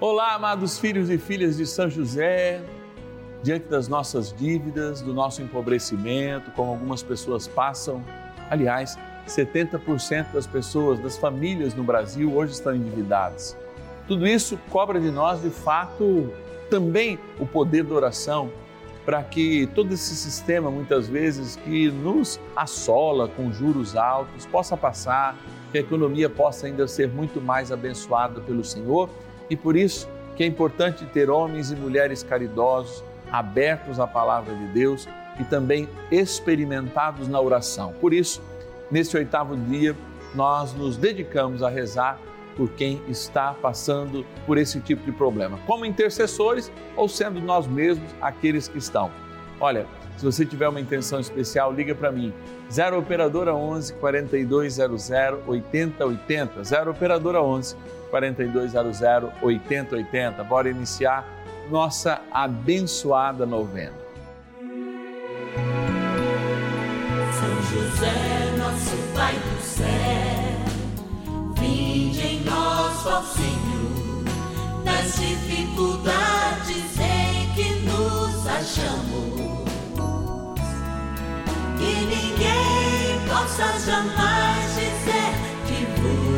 Olá, amados filhos e filhas de São José, diante das nossas dívidas, do nosso empobrecimento, como algumas pessoas passam. Aliás, 70% das pessoas, das famílias no Brasil hoje estão endividadas. Tudo isso cobra de nós, de fato, também o poder da oração, para que todo esse sistema, muitas vezes, que nos assola com juros altos, possa passar, que a economia possa ainda ser muito mais abençoada pelo Senhor e por isso que é importante ter homens e mulheres caridosos, abertos à palavra de Deus e também experimentados na oração. Por isso, neste oitavo dia, nós nos dedicamos a rezar por quem está passando por esse tipo de problema, como intercessores ou sendo nós mesmos aqueles que estão. Olha, se você tiver uma intenção especial, liga para mim. 0 operadora 11 4200 8080. 0 operadora 11 4200 8080. Bora iniciar nossa abençoada novena. São José, nosso Pai do céu, vinde em nós, ó Senhor, nas dificuldades em que nos achamos. Que ninguém possa jamais dizer que vos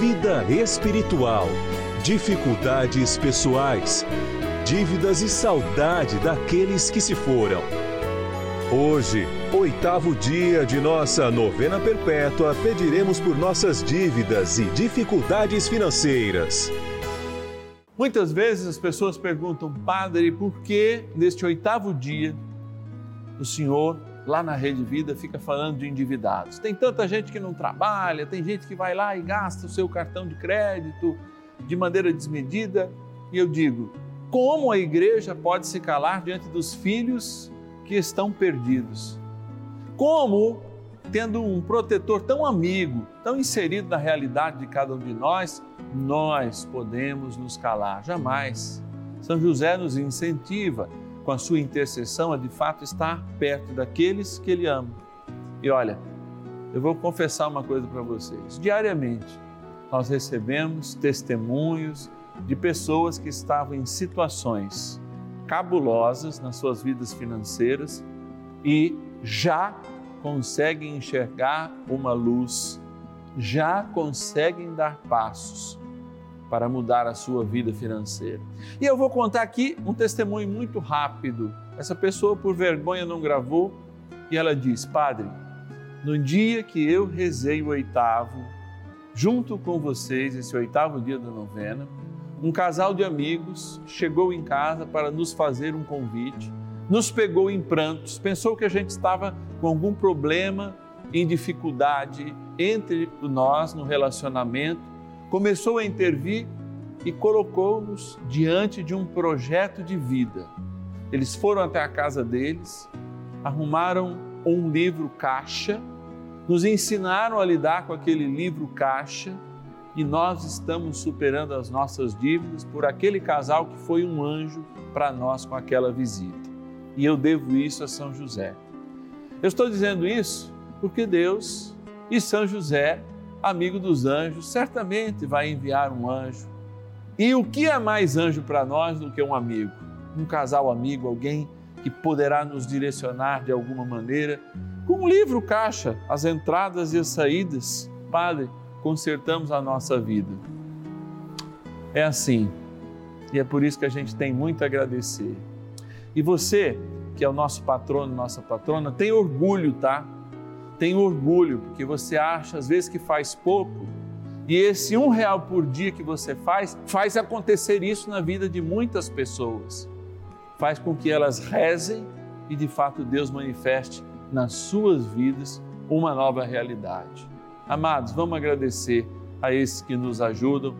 vida espiritual, dificuldades pessoais, dívidas e saudade daqueles que se foram. Hoje, oitavo dia de nossa novena perpétua, pediremos por nossas dívidas e dificuldades financeiras. Muitas vezes as pessoas perguntam, Padre, por que neste oitavo dia o Senhor lá na Rede Vida fica falando de endividados. Tem tanta gente que não trabalha, tem gente que vai lá e gasta o seu cartão de crédito de maneira desmedida. E eu digo, como a igreja pode se calar diante dos filhos que estão perdidos? Como, tendo um protetor tão amigo, tão inserido na realidade de cada um de nós, nós podemos nos calar? Jamais. São José nos incentiva com a sua intercessão, a de fato estar perto daqueles que Ele ama. E olha, eu vou confessar uma coisa para vocês. Diariamente, nós recebemos testemunhos de pessoas que estavam em situações cabulosas nas suas vidas financeiras e já conseguem enxergar uma luz, já conseguem dar passos para mudar a sua vida financeira. E eu vou contar aqui um testemunho muito rápido. Essa pessoa, por vergonha, não gravou e ela diz: Padre, no dia que eu rezei o oitavo, junto com vocês, esse oitavo dia da novena, um casal de amigos chegou em casa para nos fazer um convite, nos pegou em prantos, pensou que a gente estava com algum problema, em dificuldade entre nós no relacionamento começou a intervir e colocou-nos diante de um projeto de vida. Eles foram até a casa deles, arrumaram um livro caixa, nos ensinaram a lidar com aquele livro caixa e nós estamos superando as nossas dívidas por aquele casal que foi um anjo para nós com aquela visita. E eu devo isso a São José. Eu estou dizendo isso porque Deus e São José amigo dos anjos, certamente vai enviar um anjo. E o que é mais anjo para nós do que um amigo? Um casal amigo, alguém que poderá nos direcionar de alguma maneira, com um livro caixa, as entradas e as saídas. Padre, consertamos a nossa vida. É assim, E é por isso que a gente tem muito a agradecer. E você, que é o nosso patrono, nossa patrona, tem orgulho, tá? Tem orgulho, porque você acha às vezes que faz pouco. E esse um real por dia que você faz, faz acontecer isso na vida de muitas pessoas. Faz com que elas rezem e de fato Deus manifeste nas suas vidas uma nova realidade. Amados, vamos agradecer a esses que nos ajudam,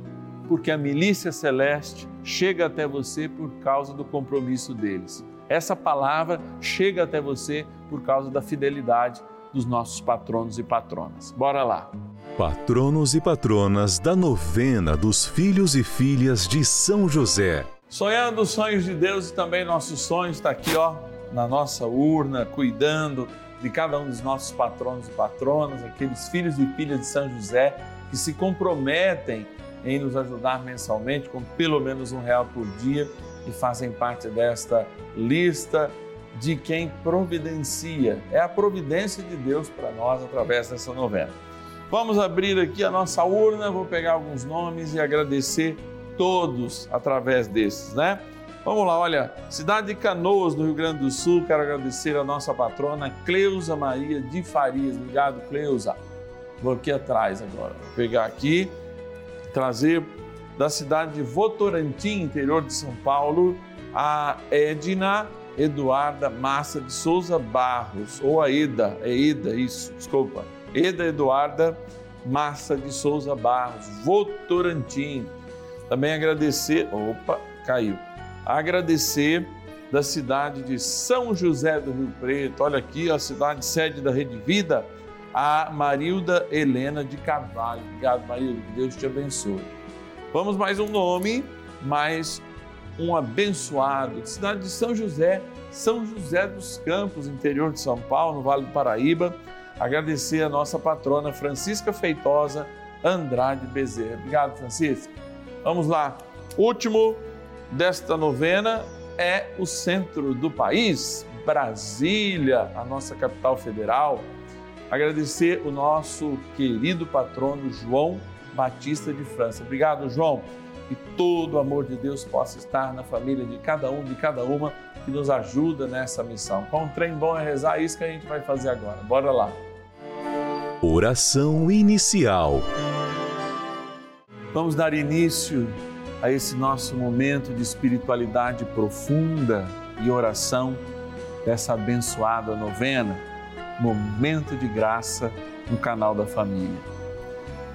porque a milícia celeste chega até você por causa do compromisso deles. Essa palavra chega até você por causa da fidelidade dos nossos patronos e patronas. Bora lá. Patronos e patronas da novena dos filhos e filhas de São José. Sonhando os sonhos de Deus e também nossos sonhos está aqui, ó, na nossa urna, cuidando de cada um dos nossos patronos e patronas, aqueles filhos e filhas de São José que se comprometem em nos ajudar mensalmente com pelo menos um real por dia e fazem parte desta lista de quem providencia. É a providência de Deus para nós através dessa novena. Vamos abrir aqui a nossa urna, vou pegar alguns nomes e agradecer todos através desses, né? Vamos lá, olha, cidade de Canoas, no Rio Grande do Sul, quero agradecer a nossa patrona Cleusa Maria de Farias. Obrigado, Cleusa. Vou aqui atrás agora, vou pegar aqui trazer da cidade de Votorantim, interior de São Paulo, a Edna Eduarda Massa de Souza Barros, ou a Eda, é Eda, isso, desculpa, Eda Eduarda Massa de Souza Barros, Votorantim. Também agradecer, opa, caiu. Agradecer da cidade de São José do Rio Preto, olha aqui a cidade sede da Rede Vida, a Marilda Helena de Carvalho. Obrigado, Marilda, que Deus te abençoe. Vamos mais um nome, mais um abençoado, de cidade de São José, São José dos Campos, interior de São Paulo, no Vale do Paraíba. Agradecer a nossa patrona Francisca Feitosa Andrade Bezerra. Obrigado, Francisca. Vamos lá. Último desta novena é o centro do país, Brasília, a nossa capital federal agradecer o nosso querido patrono João Batista de França. Obrigado, João. Que todo o amor de Deus possa estar na família de cada um, de cada uma que nos ajuda nessa missão. Com um trem bom é rezar, é isso que a gente vai fazer agora. Bora lá. Oração inicial. Vamos dar início a esse nosso momento de espiritualidade profunda e oração dessa abençoada novena Momento de Graça no canal da Família.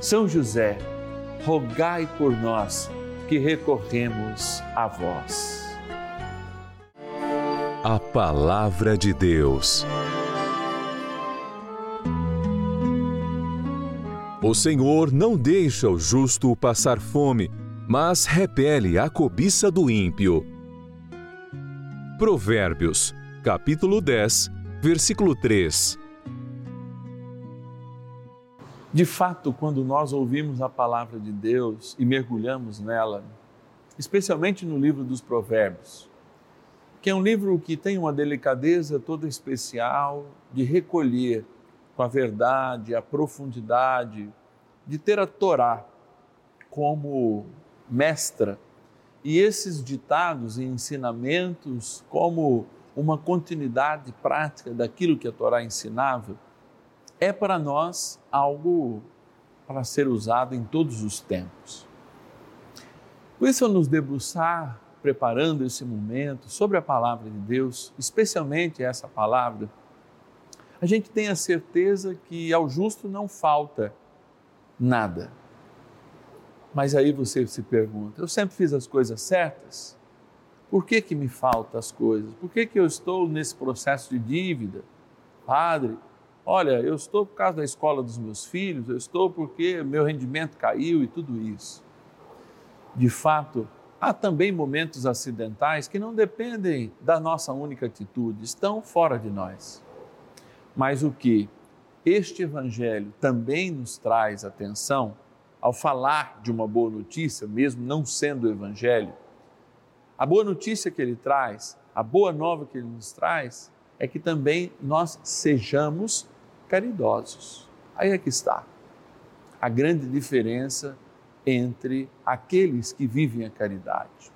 São José, rogai por nós que recorremos a vós. a Palavra de Deus. O Senhor não deixa o justo passar fome, mas repele a cobiça do ímpio. Provérbios, capítulo 10, versículo 3. De fato, quando nós ouvimos a palavra de Deus e mergulhamos nela, especialmente no livro dos Provérbios, que é um livro que tem uma delicadeza toda especial de recolher com a verdade, a profundidade, de ter a Torá como mestra. E esses ditados e ensinamentos como uma continuidade prática daquilo que a Torá ensinava, é para nós algo para ser usado em todos os tempos. Por isso, ao nos debruçar, preparando esse momento sobre a palavra de Deus, especialmente essa palavra, a gente tem a certeza que ao justo não falta nada. Mas aí você se pergunta: eu sempre fiz as coisas certas? Por que, que me faltam as coisas? Por que, que eu estou nesse processo de dívida? Padre, olha, eu estou por causa da escola dos meus filhos, eu estou porque meu rendimento caiu e tudo isso. De fato, há também momentos acidentais que não dependem da nossa única atitude, estão fora de nós. Mas o que este Evangelho também nos traz atenção ao falar de uma boa notícia, mesmo não sendo o Evangelho, a boa notícia que ele traz, a boa nova que ele nos traz, é que também nós sejamos caridosos. Aí é que está a grande diferença entre aqueles que vivem a caridade.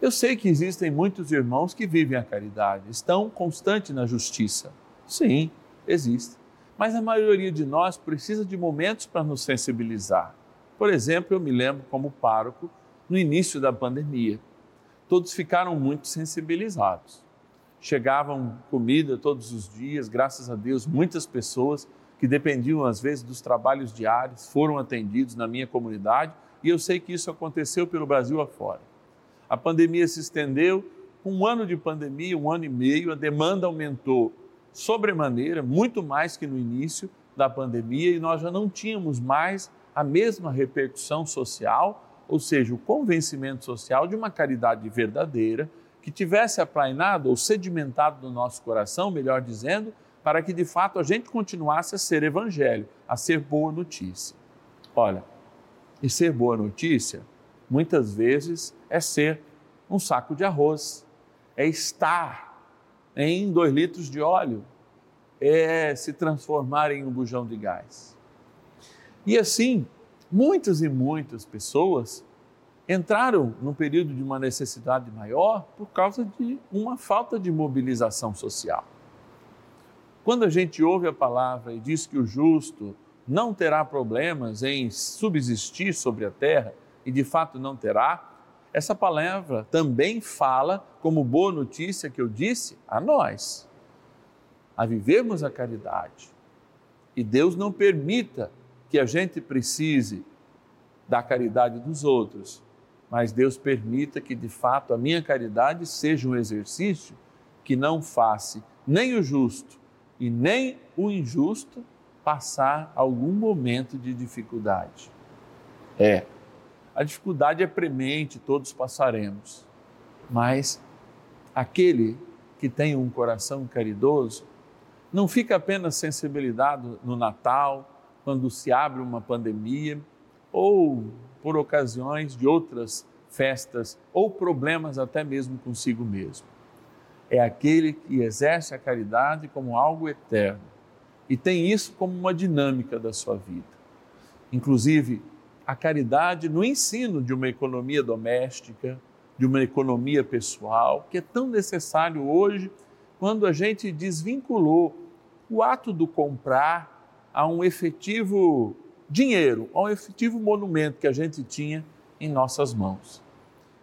Eu sei que existem muitos irmãos que vivem a caridade, estão constantes na justiça. Sim, existe. Mas a maioria de nós precisa de momentos para nos sensibilizar. Por exemplo, eu me lembro como pároco no início da pandemia. Todos ficaram muito sensibilizados chegavam comida todos os dias, graças a Deus, muitas pessoas que dependiam às vezes dos trabalhos diários foram atendidos na minha comunidade e eu sei que isso aconteceu pelo Brasil afora. A pandemia se estendeu, um ano de pandemia, um ano e meio, a demanda aumentou sobremaneira, muito mais que no início da pandemia, e nós já não tínhamos mais a mesma repercussão social, ou seja, o convencimento social de uma caridade verdadeira que tivesse aplainado ou sedimentado no nosso coração, melhor dizendo, para que de fato a gente continuasse a ser evangelho, a ser boa notícia. Olha, e ser boa notícia, muitas vezes, é ser um saco de arroz, é estar em dois litros de óleo, é se transformar em um bujão de gás. E assim, muitas e muitas pessoas entraram num período de uma necessidade maior por causa de uma falta de mobilização social. Quando a gente ouve a palavra e diz que o justo não terá problemas em subsistir sobre a terra, e de fato não terá, essa palavra também fala, como boa notícia que eu disse, a nós, a vivermos a caridade. E Deus não permita que a gente precise da caridade dos outros, mas Deus permita que de fato a minha caridade seja um exercício que não faça nem o justo e nem o injusto passar algum momento de dificuldade. É, a dificuldade é premente, todos passaremos, mas aquele que tem um coração caridoso não fica apenas sensibilizado no Natal, quando se abre uma pandemia, ou por ocasiões de outras festas ou problemas até mesmo consigo mesmo. É aquele que exerce a caridade como algo eterno e tem isso como uma dinâmica da sua vida. Inclusive, a caridade no ensino de uma economia doméstica, de uma economia pessoal, que é tão necessário hoje quando a gente desvinculou o ato do comprar a um efetivo dinheiro, ao efetivo monumento que a gente tinha em nossas mãos.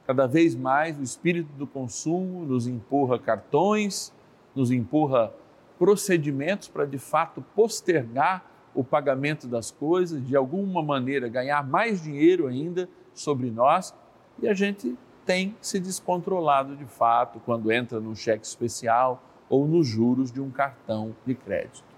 Cada vez mais o espírito do consumo nos empurra cartões, nos empurra procedimentos para de fato postergar o pagamento das coisas, de alguma maneira ganhar mais dinheiro ainda sobre nós, e a gente tem se descontrolado de fato quando entra num cheque especial ou nos juros de um cartão de crédito.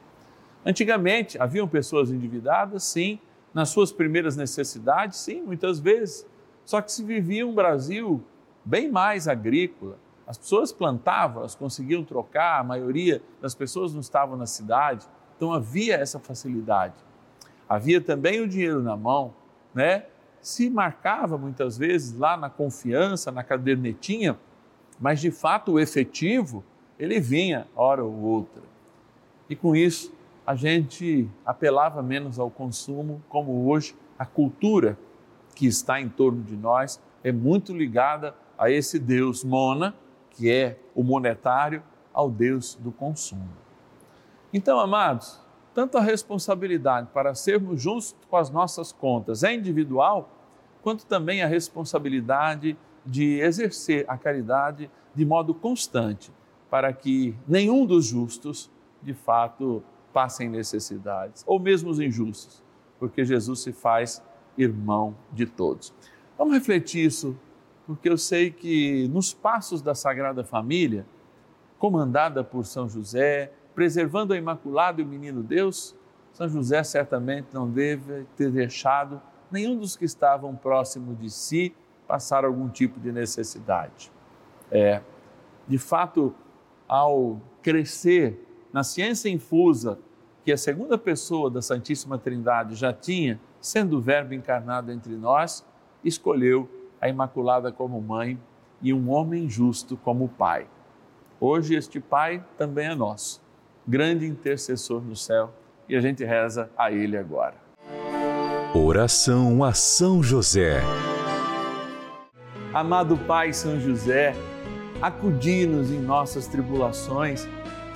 Antigamente, haviam pessoas endividadas, sim, nas suas primeiras necessidades, sim, muitas vezes. Só que se vivia um Brasil bem mais agrícola. As pessoas plantavam, elas conseguiam trocar, a maioria das pessoas não estavam na cidade, então havia essa facilidade. Havia também o dinheiro na mão, né? Se marcava muitas vezes lá na confiança, na cadernetinha, mas de fato o efetivo, ele vinha hora ou outra. E com isso, a gente apelava menos ao consumo, como hoje a cultura que está em torno de nós é muito ligada a esse Deus mona, que é o monetário, ao Deus do consumo. Então, amados, tanto a responsabilidade para sermos justos com as nossas contas é individual, quanto também a responsabilidade de exercer a caridade de modo constante, para que nenhum dos justos, de fato, passem necessidades, ou mesmo os injustos, porque Jesus se faz irmão de todos. Vamos refletir isso, porque eu sei que nos passos da Sagrada Família, comandada por São José, preservando a Imaculada e o Menino Deus, São José certamente não deve ter deixado nenhum dos que estavam próximo de si passar algum tipo de necessidade. É, de fato, ao crescer na ciência infusa que a segunda pessoa da Santíssima Trindade já tinha, sendo o Verbo encarnado entre nós, escolheu a Imaculada como mãe e um homem justo como pai. Hoje, este pai também é nosso, grande intercessor no céu, e a gente reza a ele agora. Oração a São José. Amado Pai São José, acudi-nos em nossas tribulações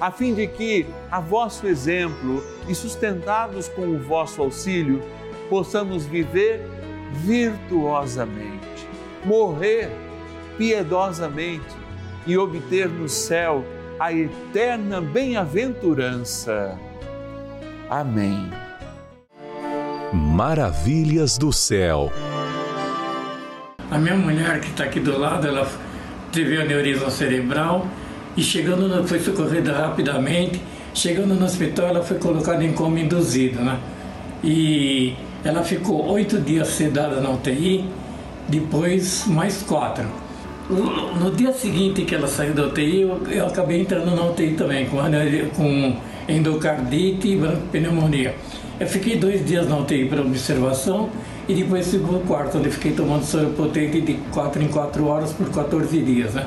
a fim de que, a vosso exemplo e sustentados com o vosso auxílio, possamos viver virtuosamente, morrer piedosamente e obter no céu a eterna bem-aventurança. Amém. Maravilhas do céu. A minha mulher que está aqui do lado, ela teve aneurisma cerebral e chegando, no, foi socorrida rapidamente. Chegando no hospital, ela foi colocada em coma induzido, né? E ela ficou oito dias sedada na UTI, depois mais quatro. No dia seguinte que ela saiu da UTI, eu, eu acabei entrando na UTI também, com, com endocardite e pneumonia. Eu fiquei dois dias na UTI para observação e depois fui quarto, onde fiquei tomando soro potente de 4 em 4 horas por 14 dias. Né?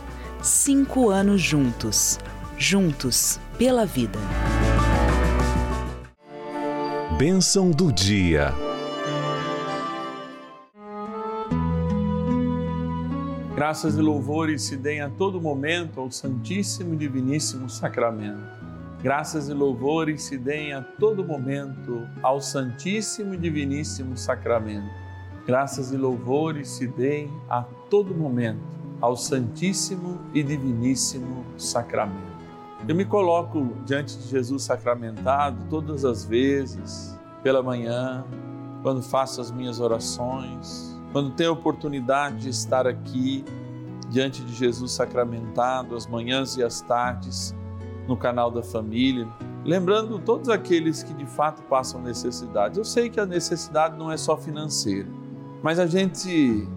Cinco anos juntos. Juntos pela vida. bênção do dia. Graças e louvores se deem a todo momento ao Santíssimo e Diviníssimo Sacramento. Graças e louvores se deem a todo momento ao Santíssimo e Diviníssimo Sacramento. Graças e louvores se deem a todo momento ao Santíssimo e Diviníssimo Sacramento. Eu me coloco diante de Jesus sacramentado todas as vezes, pela manhã, quando faço as minhas orações, quando tenho a oportunidade de estar aqui diante de Jesus sacramentado, as manhãs e as tardes, no canal da família, lembrando todos aqueles que de fato passam necessidade. Eu sei que a necessidade não é só financeira, mas a gente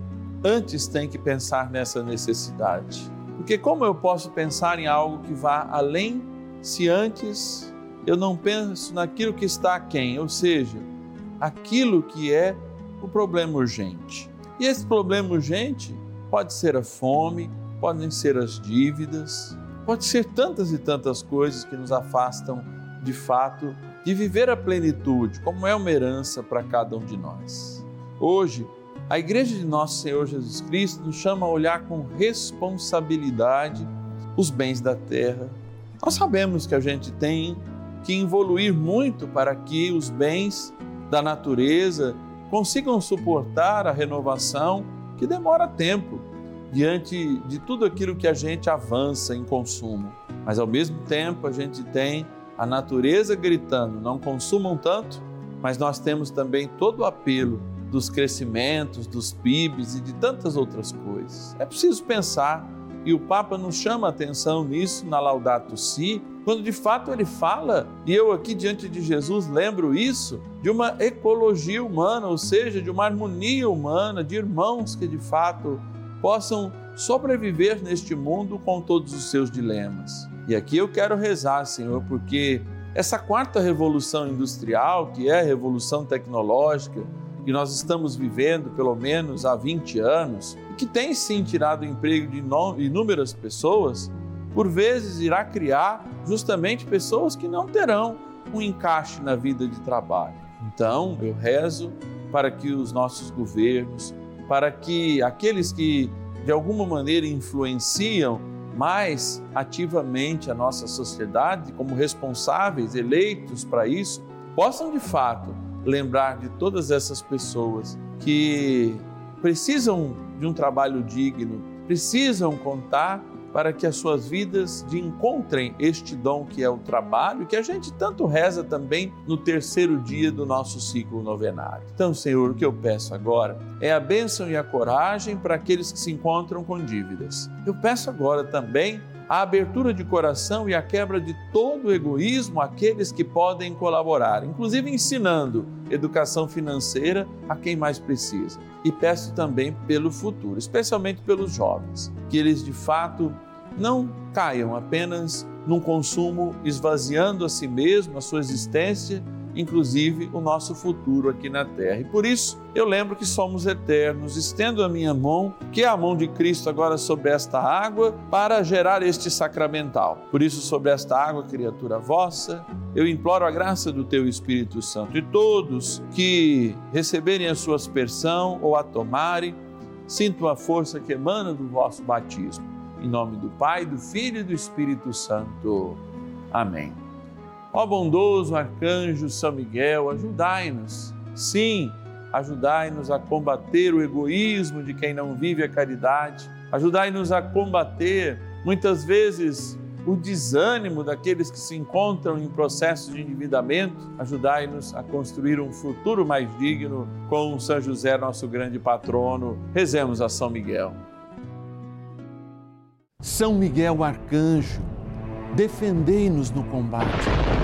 antes tem que pensar nessa necessidade. Porque como eu posso pensar em algo que vá além se antes eu não penso naquilo que está aquém, ou seja, aquilo que é o problema urgente. E esse problema urgente pode ser a fome, podem ser as dívidas, pode ser tantas e tantas coisas que nos afastam de fato de viver a plenitude, como é uma herança para cada um de nós. Hoje, a Igreja de Nosso Senhor Jesus Cristo nos chama a olhar com responsabilidade os bens da terra. Nós sabemos que a gente tem que evoluir muito para que os bens da natureza consigam suportar a renovação que demora tempo diante de tudo aquilo que a gente avança em consumo. Mas ao mesmo tempo a gente tem a natureza gritando: não consumam tanto, mas nós temos também todo o apelo dos crescimentos, dos PIBs e de tantas outras coisas. É preciso pensar e o Papa nos chama a atenção nisso na Laudato Si, quando de fato ele fala, e eu aqui diante de Jesus lembro isso, de uma ecologia humana, ou seja, de uma harmonia humana, de irmãos que de fato possam sobreviver neste mundo com todos os seus dilemas. E aqui eu quero rezar, Senhor, porque essa quarta revolução industrial, que é a revolução tecnológica, que nós estamos vivendo pelo menos há 20 anos, e que tem sim tirado o emprego de inúmeras pessoas, por vezes irá criar justamente pessoas que não terão um encaixe na vida de trabalho. Então, eu rezo para que os nossos governos, para que aqueles que de alguma maneira influenciam mais ativamente a nossa sociedade, como responsáveis eleitos para isso, possam de fato lembrar de todas essas pessoas que precisam de um trabalho digno, precisam contar para que as suas vidas encontrem este dom que é o trabalho, que a gente tanto reza também no terceiro dia do nosso ciclo novenário. Então, Senhor, o que eu peço agora é a bênção e a coragem para aqueles que se encontram com dívidas. Eu peço agora também a abertura de coração e a quebra de todo o egoísmo àqueles que podem colaborar, inclusive ensinando educação financeira a quem mais precisa. E peço também pelo futuro, especialmente pelos jovens, que eles de fato não caiam apenas num consumo esvaziando a si mesmo, a sua existência inclusive o nosso futuro aqui na terra. E por isso eu lembro que somos eternos. Estendo a minha mão, que é a mão de Cristo agora sobre esta água, para gerar este sacramental. Por isso, sobre esta água, criatura vossa, eu imploro a graça do teu Espírito Santo. E todos que receberem a sua aspersão ou a tomarem, sintam a força que emana do vosso batismo. Em nome do Pai, do Filho e do Espírito Santo. Amém. Ó bondoso arcanjo São Miguel, ajudai-nos. Sim, ajudai-nos a combater o egoísmo de quem não vive a caridade. Ajudai-nos a combater, muitas vezes, o desânimo daqueles que se encontram em processo de endividamento. Ajudai-nos a construir um futuro mais digno com São José, nosso grande patrono. Rezemos a São Miguel. São Miguel Arcanjo, defendei-nos no combate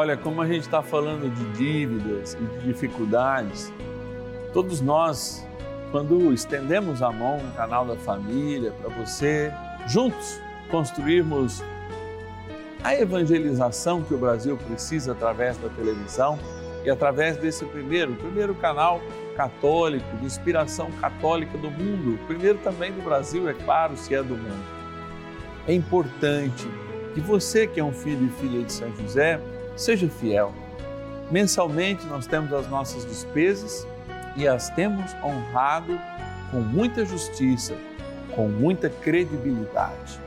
Olha, como a gente está falando de dívidas e de dificuldades, todos nós, quando estendemos a mão no canal da família para você, juntos construirmos a evangelização que o Brasil precisa através da televisão e através desse primeiro, primeiro canal católico, de inspiração católica do mundo, primeiro também do Brasil, é claro, se é do mundo. É importante que você que é um filho e filha de São José, seja fiel. Mensalmente nós temos as nossas despesas e as temos honrado com muita justiça, com muita credibilidade.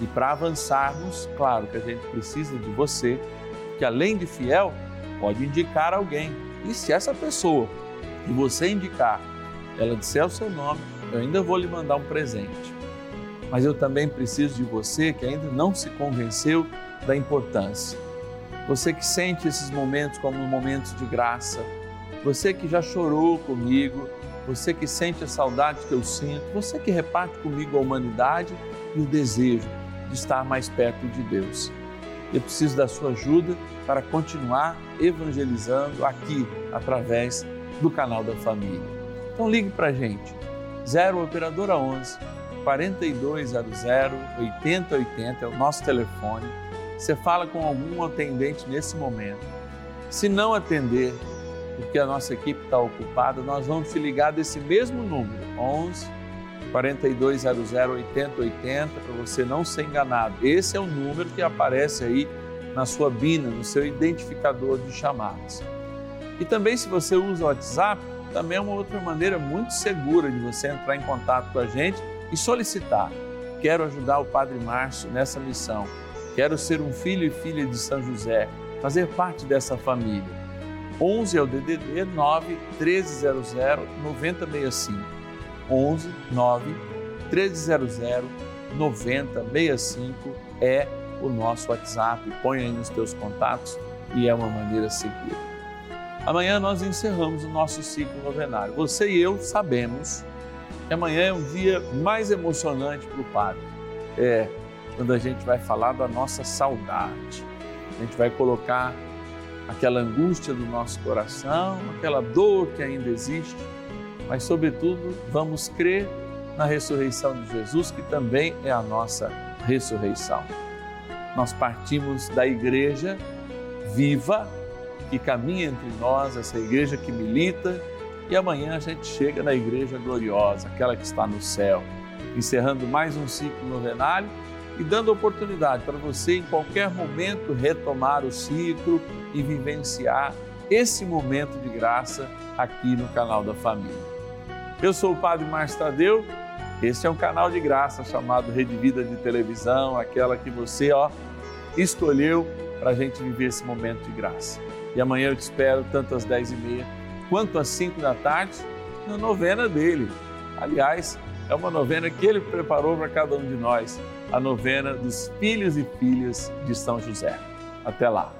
E para avançarmos, claro que a gente precisa de você, que além de fiel, pode indicar alguém. E se essa pessoa que você indicar, ela disser o seu nome, eu ainda vou lhe mandar um presente. Mas eu também preciso de você que ainda não se convenceu da importância. Você que sente esses momentos como momentos de graça, você que já chorou comigo, você que sente a saudade que eu sinto, você que reparte comigo a humanidade e o desejo de estar mais perto de Deus. Eu preciso da sua ajuda para continuar evangelizando aqui através do canal da família. Então ligue para a gente, 0 Operadora 11 4200 8080 é o nosso telefone. Você fala com algum atendente nesse momento. Se não atender, porque a nossa equipe está ocupada, nós vamos te ligar desse mesmo número, 11 4200 8080, para você não ser enganado. Esse é o número que aparece aí na sua BINA, no seu identificador de chamadas. E também, se você usa o WhatsApp, também é uma outra maneira muito segura de você entrar em contato com a gente e solicitar. Quero ajudar o Padre Márcio nessa missão. Quero ser um filho e filha de São José, fazer parte dessa família. 11 é o DDD 9 1300 9065. 11 9 1300 9065 é o nosso WhatsApp. Põe aí nos teus contatos e é uma maneira segura. Amanhã nós encerramos o nosso ciclo novenário. Você e eu sabemos que amanhã é um dia mais emocionante para o Padre. É quando a gente vai falar da nossa saudade. A gente vai colocar aquela angústia do nosso coração, aquela dor que ainda existe, mas, sobretudo, vamos crer na ressurreição de Jesus, que também é a nossa ressurreição. Nós partimos da igreja viva que caminha entre nós, essa igreja que milita, e amanhã a gente chega na igreja gloriosa, aquela que está no céu, encerrando mais um ciclo novenário e dando oportunidade para você, em qualquer momento, retomar o ciclo e vivenciar esse momento de graça aqui no canal da Família. Eu sou o Padre Márcio Tadeu, esse é um canal de graça chamado Rede Vida de Televisão, aquela que você ó, escolheu para a gente viver esse momento de graça. E amanhã eu te espero, tanto às 10h30 quanto às 5 da tarde, na novena dele. Aliás, é uma novena que ele preparou para cada um de nós, a novena dos filhos e filhas de São José. Até lá.